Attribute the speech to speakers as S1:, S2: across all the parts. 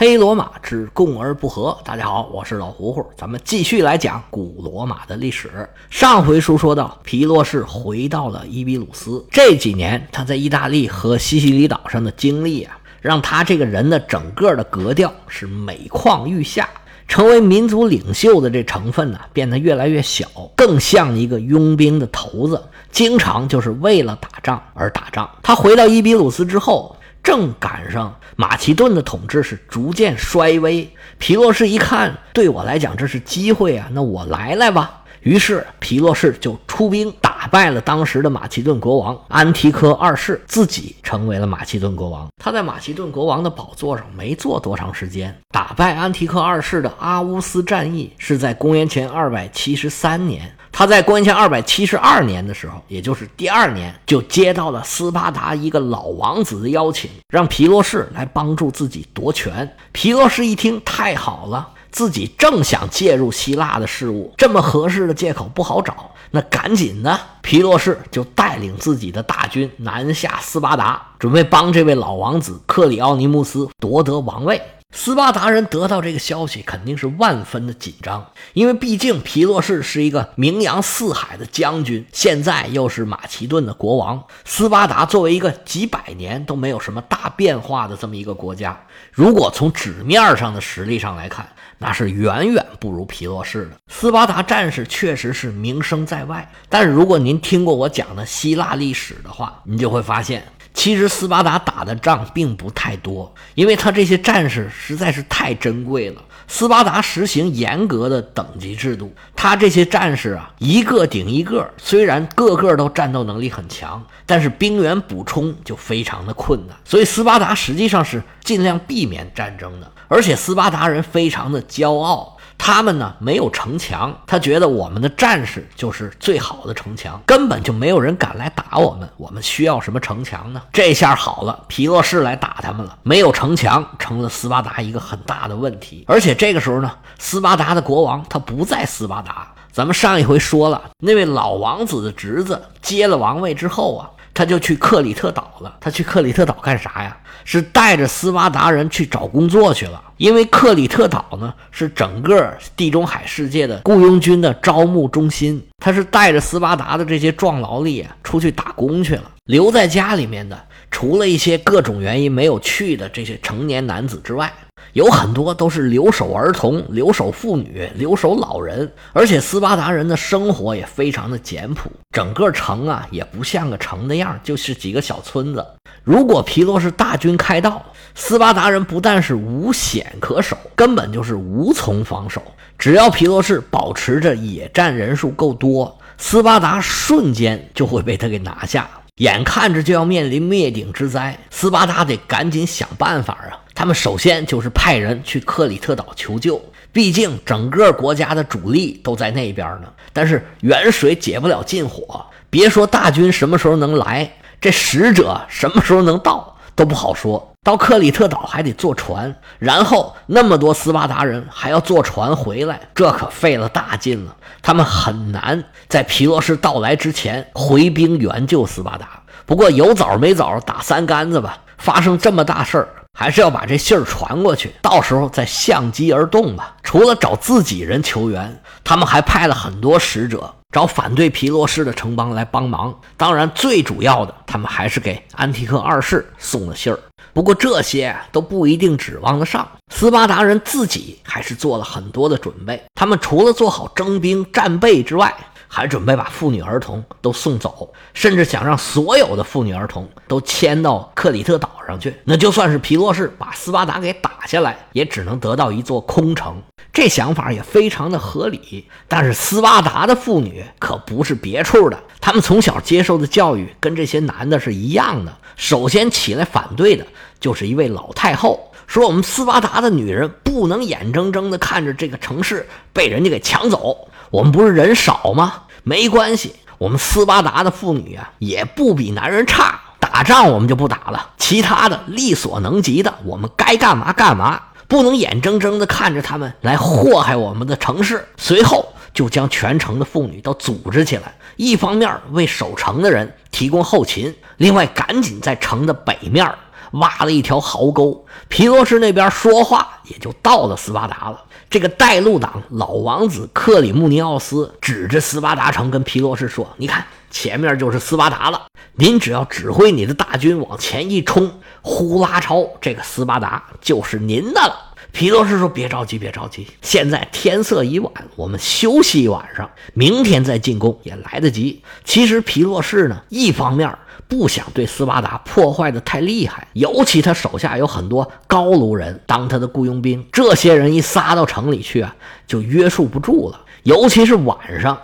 S1: 黑罗马之共而不和。大家好，我是老胡胡，咱们继续来讲古罗马的历史。上回书说到，皮洛士回到了伊比鲁斯，这几年他在意大利和西西里岛上的经历啊，让他这个人的整个的格调是每况愈下，成为民族领袖的这成分呢变得越来越小，更像一个佣兵的头子，经常就是为了打仗而打仗。他回到伊比鲁斯之后。正赶上马其顿的统治是逐渐衰微，皮洛士一看，对我来讲这是机会啊，那我来来吧。于是皮洛士就出兵打败了当时的马其顿国王安提柯二世，自己成为了马其顿国王。他在马其顿国王的宝座上没坐多长时间，打败安提柯二世的阿乌斯战役是在公元前二百七十三年。他在公元前二百七十二年的时候，也就是第二年，就接到了斯巴达一个老王子的邀请，让皮洛士来帮助自己夺权。皮洛士一听，太好了，自己正想介入希腊的事务，这么合适的借口不好找，那赶紧的，皮洛士就带领自己的大军南下斯巴达，准备帮这位老王子克里奥尼穆斯夺得王位。斯巴达人得到这个消息，肯定是万分的紧张，因为毕竟皮洛士是一个名扬四海的将军，现在又是马其顿的国王。斯巴达作为一个几百年都没有什么大变化的这么一个国家，如果从纸面上的实力上来看，那是远远不如皮洛士的。斯巴达战士确实是名声在外，但是如果您听过我讲的希腊历史的话，你就会发现。其实斯巴达打的仗并不太多，因为他这些战士实在是太珍贵了。斯巴达实行严格的等级制度，他这些战士啊，一个顶一个，虽然个个都战斗能力很强，但是兵源补充就非常的困难。所以斯巴达实际上是尽量避免战争的，而且斯巴达人非常的骄傲。他们呢没有城墙，他觉得我们的战士就是最好的城墙，根本就没有人敢来打我们。我们需要什么城墙呢？这下好了，皮洛士来打他们了，没有城墙成了斯巴达一个很大的问题。而且这个时候呢，斯巴达的国王他不在斯巴达。咱们上一回说了，那位老王子的侄子接了王位之后啊。他就去克里特岛了。他去克里特岛干啥呀？是带着斯巴达人去找工作去了。因为克里特岛呢是整个地中海世界的雇佣军的招募中心。他是带着斯巴达的这些壮劳力啊出去打工去了。留在家里面的，除了一些各种原因没有去的这些成年男子之外。有很多都是留守儿童、留守妇女、留守老人，而且斯巴达人的生活也非常的简朴。整个城啊，也不像个城的样，就是几个小村子。如果皮洛士大军开道，斯巴达人不但是无险可守，根本就是无从防守。只要皮洛士保持着野战人数够多，斯巴达瞬间就会被他给拿下。眼看着就要面临灭顶之灾，斯巴达得赶紧想办法啊！他们首先就是派人去克里特岛求救，毕竟整个国家的主力都在那边呢。但是远水解不了近火，别说大军什么时候能来，这使者什么时候能到都不好说。到克里特岛还得坐船，然后那么多斯巴达人还要坐船回来，这可费了大劲了。他们很难在皮洛士到来之前回兵援救斯巴达。不过有枣没枣打三竿子吧，发生这么大事儿，还是要把这信儿传过去，到时候再相机而动吧。除了找自己人求援，他们还派了很多使者找反对皮洛士的城邦来帮忙。当然，最主要的，他们还是给安提克二世送了信儿。不过这些都不一定指望得上，斯巴达人自己还是做了很多的准备。他们除了做好征兵战备之外，还准备把妇女儿童都送走，甚至想让所有的妇女儿童都迁到克里特岛上去。那就算是皮洛士把斯巴达给打下来，也只能得到一座空城。这想法也非常的合理。但是斯巴达的妇女可不是别处的，他们从小接受的教育跟这些男的是一样的。首先起来反对的。就是一位老太后说：“我们斯巴达的女人不能眼睁睁地看着这个城市被人家给抢走。我们不是人少吗？没关系，我们斯巴达的妇女啊也不比男人差。打仗我们就不打了，其他的力所能及的，我们该干嘛干嘛，不能眼睁睁地看着他们来祸害我们的城市。”随后就将全城的妇女都组织起来，一方面为守城的人提供后勤，另外赶紧在城的北面。挖了一条壕沟。皮洛士那边说话也就到了斯巴达了。这个带路党老王子克里穆尼奥斯指着斯巴达城跟皮洛士说：“你看，前面就是斯巴达了。您只要指挥你的大军往前一冲，呼啦超，这个斯巴达就是您的了。”皮洛士说：“别着急，别着急，现在天色已晚，我们休息一晚上，明天再进攻也来得及。”其实皮洛士呢，一方面不想对斯巴达破坏的太厉害，尤其他手下有很多高卢人当他的雇佣兵，这些人一撒到城里去啊，就约束不住了。尤其是晚上，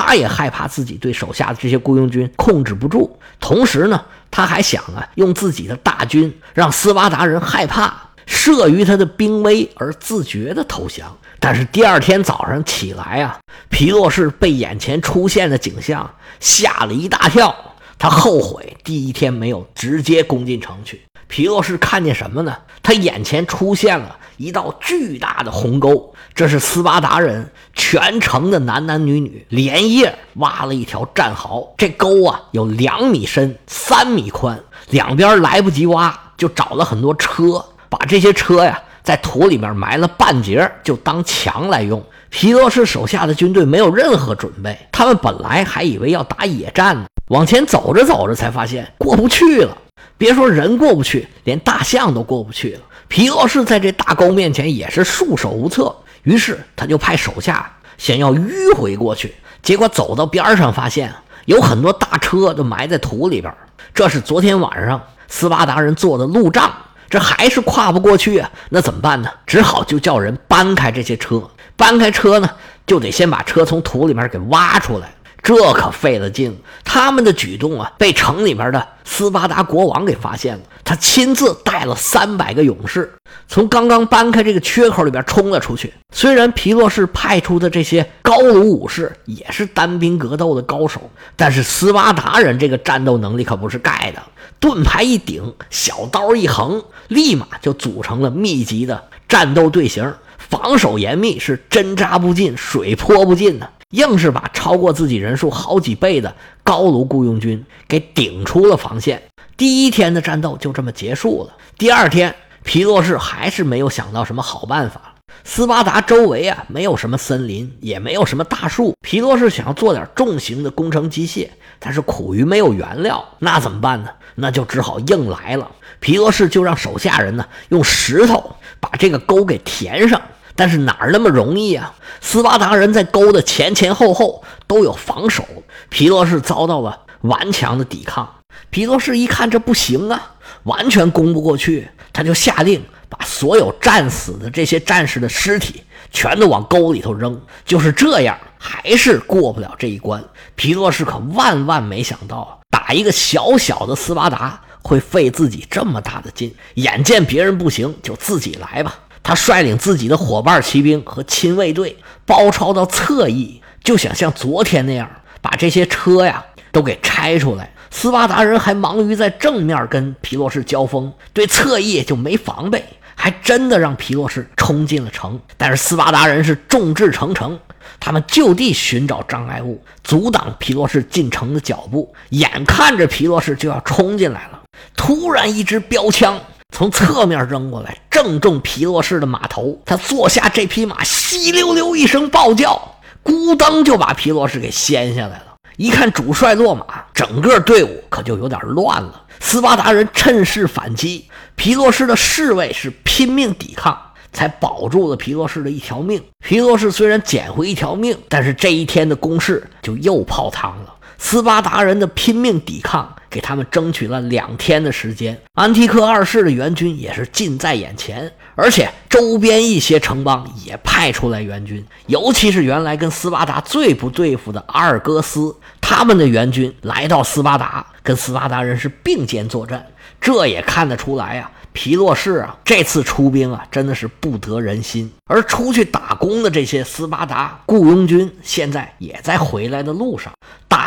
S1: 他也害怕自己对手下的这些雇佣军控制不住。同时呢，他还想啊，用自己的大军让斯巴达人害怕。慑于他的兵威而自觉的投降，但是第二天早上起来啊，皮洛士被眼前出现的景象吓了一大跳，他后悔第一天没有直接攻进城去。皮洛士看见什么呢？他眼前出现了一道巨大的鸿沟，这是斯巴达人全城的男男女女连夜挖了一条战壕，这沟啊有两米深，三米宽，两边来不及挖，就找了很多车。把这些车呀，在土里面埋了半截，就当墙来用。皮洛士手下的军队没有任何准备，他们本来还以为要打野战呢，往前走着走着才发现过不去了。别说人过不去，连大象都过不去了。皮洛士在这大沟面前也是束手无策，于是他就派手下想要迂回过去，结果走到边上发现有很多大车都埋在土里边。这是昨天晚上斯巴达人做的路障。这还是跨不过去啊，那怎么办呢？只好就叫人搬开这些车。搬开车呢，就得先把车从土里面给挖出来，这可费了劲。他们的举动啊，被城里面的斯巴达国王给发现了。他亲自带了三百个勇士，从刚刚搬开这个缺口里边冲了出去。虽然皮洛士派出的这些高卢武士也是单兵格斗的高手，但是斯巴达人这个战斗能力可不是盖的。盾牌一顶，小刀一横，立马就组成了密集的战斗队形，防守严密，是针扎不进，水泼不进的，硬是把超过自己人数好几倍的高卢雇佣军给顶出了防线。第一天的战斗就这么结束了。第二天，皮洛士还是没有想到什么好办法。斯巴达周围啊，没有什么森林，也没有什么大树。皮洛士想要做点重型的工程机械，但是苦于没有原料，那怎么办呢？那就只好硬来了。皮洛士就让手下人呢用石头把这个沟给填上，但是哪儿那么容易啊？斯巴达人在沟的前前后后都有防守，皮洛士遭到了顽强的抵抗。皮洛士一看这不行啊，完全攻不过去，他就下令把所有战死的这些战士的尸体全都往沟里头扔。就是这样，还是过不了这一关。皮洛士可万万没想到，打一个小小的斯巴达会费自己这么大的劲。眼见别人不行，就自己来吧。他率领自己的伙伴骑兵和亲卫队包抄到侧翼，就想像昨天那样把这些车呀都给拆出来。斯巴达人还忙于在正面跟皮洛士交锋，对侧翼就没防备，还真的让皮洛士冲进了城。但是斯巴达人是众志成城，他们就地寻找障碍物，阻挡皮洛士进城的脚步。眼看着皮洛士就要冲进来了，突然一支标枪从侧面扔过来，正中皮洛士的马头。他坐下这匹马，稀溜溜一声暴叫，咕噔就把皮洛士给掀下来了。一看主帅落马，整个队伍可就有点乱了。斯巴达人趁势反击，皮洛士的侍卫是拼命抵抗，才保住了皮洛士的一条命。皮洛士虽然捡回一条命，但是这一天的攻势就又泡汤了。斯巴达人的拼命抵抗，给他们争取了两天的时间。安提克二世的援军也是近在眼前，而且周边一些城邦也派出来援军，尤其是原来跟斯巴达最不对付的阿尔戈斯，他们的援军来到斯巴达，跟斯巴达人是并肩作战。这也看得出来呀。皮洛士啊，这次出兵啊，真的是不得人心。而出去打工的这些斯巴达雇佣军，现在也在回来的路上。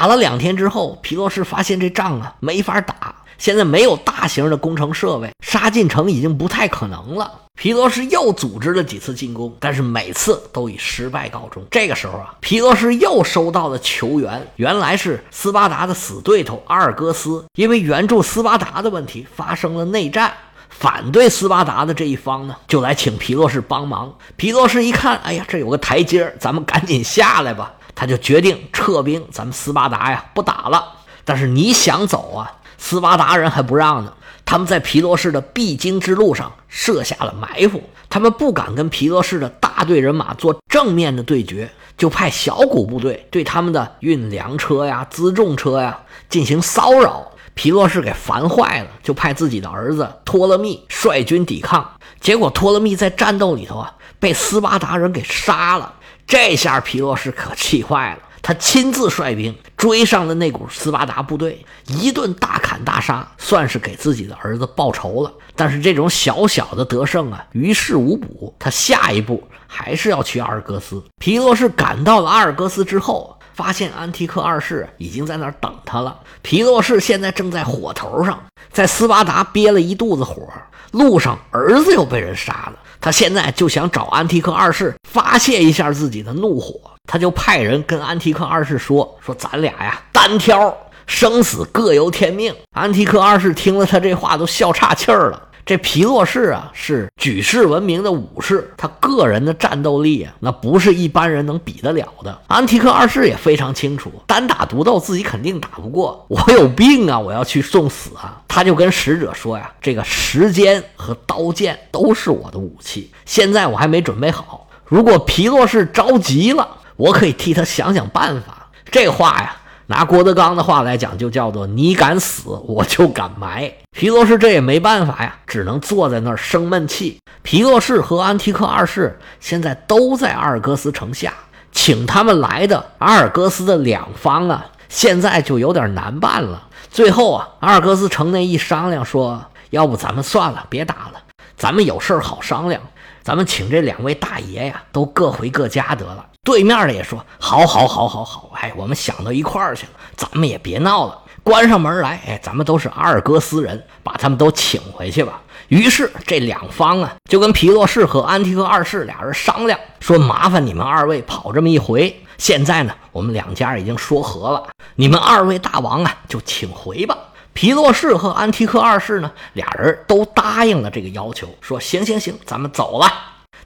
S1: 打了两天之后，皮洛士发现这仗啊没法打，现在没有大型的工程设备，杀进城已经不太可能了。皮洛士又组织了几次进攻，但是每次都以失败告终。这个时候啊，皮洛士又收到了求援，原来是斯巴达的死对头阿尔戈斯，因为援助斯巴达的问题发生了内战。反对斯巴达的这一方呢，就来请皮洛士帮忙。皮洛士一看，哎呀，这有个台阶咱们赶紧下来吧。他就决定撤兵，咱们斯巴达呀不打了。但是你想走啊，斯巴达人还不让呢。他们在皮洛士的必经之路上设下了埋伏，他们不敢跟皮洛士的大队人马做正面的对决，就派小股部队对他们的运粮车呀、辎重车呀进行骚扰。皮洛士给烦坏了，就派自己的儿子托勒密率军抵抗。结果托勒密在战斗里头啊，被斯巴达人给杀了。这下皮洛士可气坏了，他亲自率兵追上了那股斯巴达部队，一顿大砍大杀，算是给自己的儿子报仇了。但是这种小小的得胜啊，于事无补。他下一步还是要去阿尔戈斯。皮洛士赶到了阿尔戈斯之后。发现安提克二世已经在那儿等他了。皮洛士现在正在火头上，在斯巴达憋了一肚子火，路上儿子又被人杀了，他现在就想找安提克二世发泄一下自己的怒火。他就派人跟安提克二世说：“说咱俩呀，单挑，生死各由天命。”安提克二世听了他这话，都笑岔气儿了。这皮洛士啊，是举世闻名的武士，他个人的战斗力啊，那不是一般人能比得了的。安提克二世也非常清楚，单打独斗自己肯定打不过，我有病啊，我要去送死啊！他就跟使者说呀：“这个时间和刀剑都是我的武器，现在我还没准备好。如果皮洛士着急了，我可以替他想想办法。”这话呀。拿郭德纲的话来讲，就叫做“你敢死，我就敢埋”。皮洛士这也没办法呀，只能坐在那儿生闷气。皮洛士和安提克二世现在都在阿尔戈斯城下，请他们来的阿尔戈斯的两方啊，现在就有点难办了。最后啊，阿尔戈斯城内一商量，说要不咱们算了，别打了，咱们有事好商量。咱们请这两位大爷呀，都各回各家得了。对面的也说：“好，好，好，好，好！哎，我们想到一块儿去了，咱们也别闹了，关上门来。哎，咱们都是阿尔戈斯人，把他们都请回去吧。”于是这两方啊，就跟皮洛士和安提克二世俩人商量，说：“麻烦你们二位跑这么一回。现在呢，我们两家已经说和了，你们二位大王啊，就请回吧。”皮洛士和安提克二世呢，俩人都答应了这个要求，说：“行行行，咱们走了。”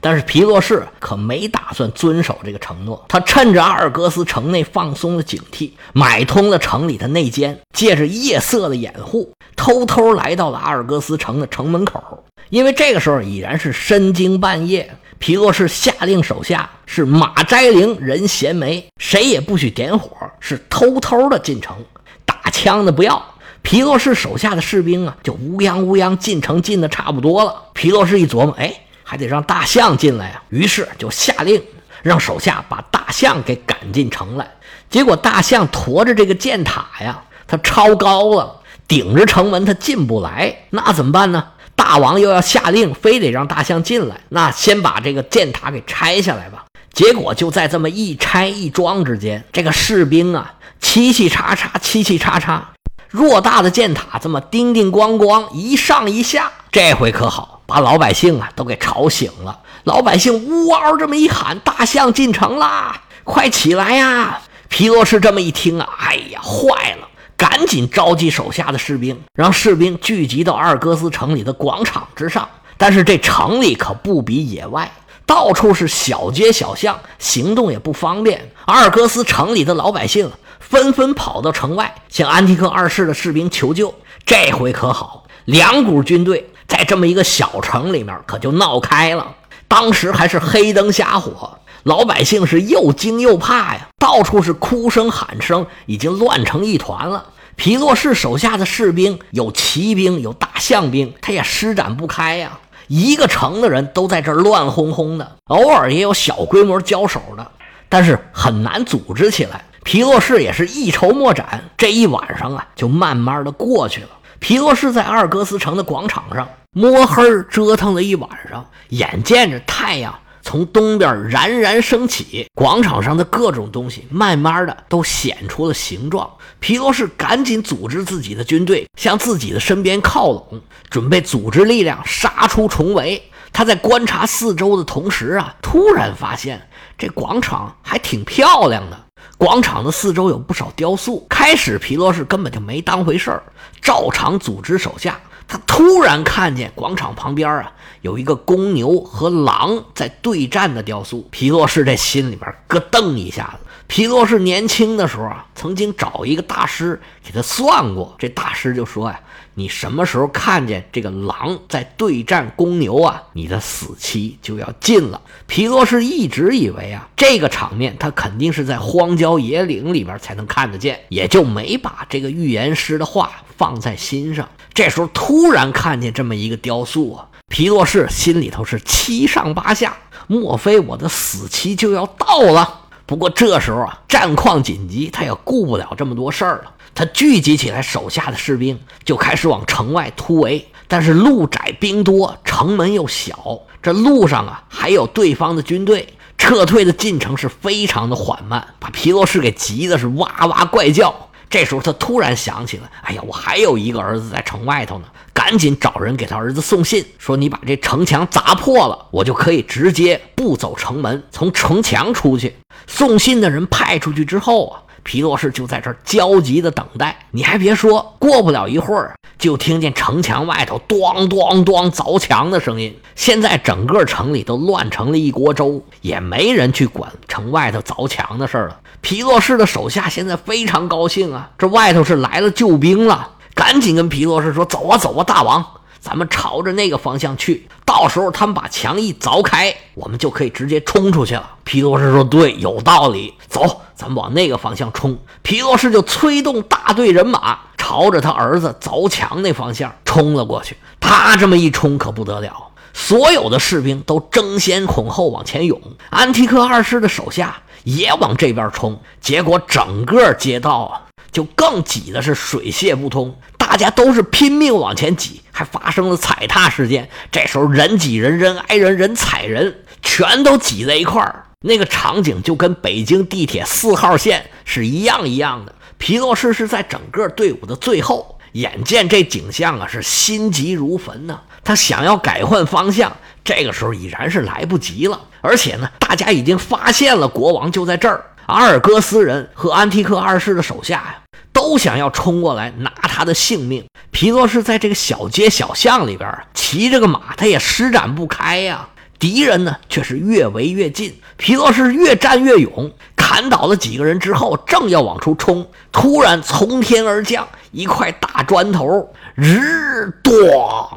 S1: 但是皮洛士可没打算遵守这个承诺，他趁着阿尔戈斯城内放松了警惕，买通了城里的内奸，借着夜色的掩护，偷偷来到了阿尔戈斯城的城门口。因为这个时候已然是深更半夜，皮洛士下令手下是马摘铃，人衔枚，谁也不许点火，是偷偷的进城，打枪的不要。皮洛士手下的士兵啊，就乌泱乌泱进城，进的差不多了。皮洛士一琢磨，哎。还得让大象进来呀，于是就下令让手下把大象给赶进城来。结果大象驮着这个箭塔呀，它超高了，顶着城门它进不来。那怎么办呢？大王又要下令，非得让大象进来。那先把这个箭塔给拆下来吧。结果就在这么一拆一装之间，这个士兵啊，七七叉叉，七七叉叉，偌大的箭塔这么叮叮咣咣一上一下，这回可好。把老百姓啊都给吵醒了，老百姓呜嗷这么一喊：“大象进城啦，快起来呀！”皮洛士这么一听啊，哎呀，坏了！赶紧召集手下的士兵，让士兵聚集到阿尔戈斯城里的广场之上。但是这城里可不比野外，到处是小街小巷，行动也不方便。阿尔戈斯城里的老百姓纷纷跑到城外，向安提克二世的士兵求救。这回可好，两股军队。在这么一个小城里面，可就闹开了。当时还是黑灯瞎火，老百姓是又惊又怕呀，到处是哭声喊声，已经乱成一团了。皮洛士手下的士兵有骑兵，有大象兵，他也施展不开呀。一个城的人都在这儿乱哄哄的，偶尔也有小规模交手的，但是很难组织起来。皮洛士也是一筹莫展，这一晚上啊，就慢慢的过去了。皮洛士在阿尔戈斯城的广场上摸黑折腾了一晚上，眼见着太阳从东边冉冉升起，广场上的各种东西慢慢的都显出了形状。皮罗士赶紧组织自己的军队向自己的身边靠拢，准备组织力量杀出重围。他在观察四周的同时啊，突然发现这广场还挺漂亮的。广场的四周有不少雕塑。开始皮洛士根本就没当回事儿，照常组织手下。他突然看见广场旁边啊有一个公牛和狼在对战的雕塑。皮洛士这心里边咯噔一下子。皮洛士年轻的时候啊，曾经找一个大师给他算过，这大师就说呀。你什么时候看见这个狼在对战公牛啊？你的死期就要近了。皮洛士一直以为啊，这个场面他肯定是在荒郊野岭里边才能看得见，也就没把这个预言师的话放在心上。这时候突然看见这么一个雕塑啊，皮洛士心里头是七上八下，莫非我的死期就要到了？不过这时候啊，战况紧急，他也顾不了这么多事儿了。他聚集起来手下的士兵，就开始往城外突围。但是路窄兵多，城门又小，这路上啊还有对方的军队，撤退的进程是非常的缓慢，把皮洛士给急的是哇哇怪叫。这时候他突然想起来，哎呀，我还有一个儿子在城外头呢，赶紧找人给他儿子送信，说你把这城墙砸破了，我就可以直接不走城门，从城墙出去。送信的人派出去之后啊。皮洛士就在这儿焦急的等待。你还别说，过不了一会儿，就听见城墙外头咣咣咣凿墙的声音。现在整个城里都乱成了一锅粥，也没人去管城外头凿墙的事儿了。皮洛士的手下现在非常高兴啊，这外头是来了救兵了，赶紧跟皮洛士说：“走啊走啊，大王，咱们朝着那个方向去。到时候他们把墙一凿开，我们就可以直接冲出去了。”皮洛士说：“对，有道理，走。”咱们往那个方向冲，皮洛士就催动大队人马，朝着他儿子凿墙那方向冲了过去。他这么一冲可不得了，所有的士兵都争先恐后往前涌。安提克二世的手下也往这边冲，结果整个街道啊就更挤的是水泄不通，大家都是拼命往前挤，还发生了踩踏事件。这时候人挤人，人挨人，人踩人，全都挤在一块儿。那个场景就跟北京地铁四号线是一样一样的。皮洛士是在整个队伍的最后，眼见这景象啊，是心急如焚呐。他想要改换方向，这个时候已然是来不及了。而且呢，大家已经发现了国王就在这儿。阿尔戈斯人和安提克二世的手下呀，都想要冲过来拿他的性命。皮洛士在这个小街小巷里边骑着个马，他也施展不开呀。敌人呢，却是越围越近。皮洛士越战越勇，砍倒了几个人之后，正要往出冲，突然从天而降一块大砖头，日咣，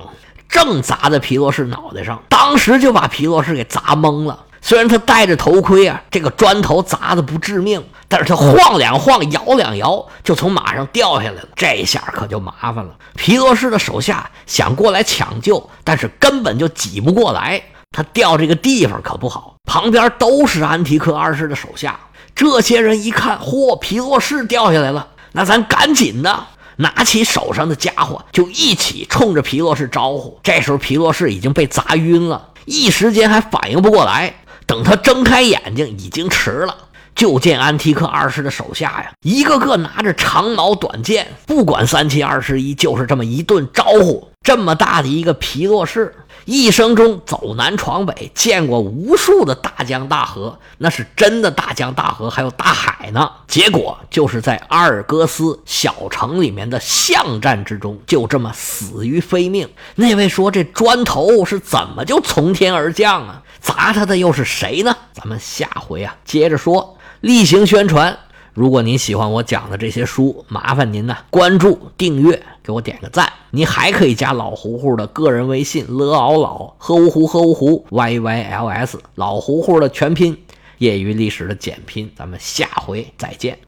S1: 正砸在皮洛士脑袋上，当时就把皮洛士给砸懵了。虽然他戴着头盔啊，这个砖头砸的不致命，但是他晃两晃，摇两摇，就从马上掉下来了。这下可就麻烦了。皮洛士的手下想过来抢救，但是根本就挤不过来。他掉这个地方可不好，旁边都是安提克二世的手下。这些人一看，嚯，皮洛士掉下来了，那咱赶紧的拿起手上的家伙，就一起冲着皮洛士招呼。这时候皮洛士已经被砸晕了，一时间还反应不过来。等他睁开眼睛，已经迟了。就见安提克二世的手下呀，一个个拿着长矛短剑，不管三七二十一，就是这么一顿招呼。这么大的一个皮洛士。一生中走南闯北，见过无数的大江大河，那是真的大江大河，还有大海呢。结果就是在阿尔戈斯小城里面的巷战之中，就这么死于非命。那位说：“这砖头是怎么就从天而降啊？砸他的又是谁呢？”咱们下回啊接着说，例行宣传。如果您喜欢我讲的这些书，麻烦您呢关注、订阅，给我点个赞。您还可以加老胡胡的个人微信 l ao 老喝芜湖喝芜湖 y y l s 老胡胡的全拼，业余历史的简拼。咱们下回再见。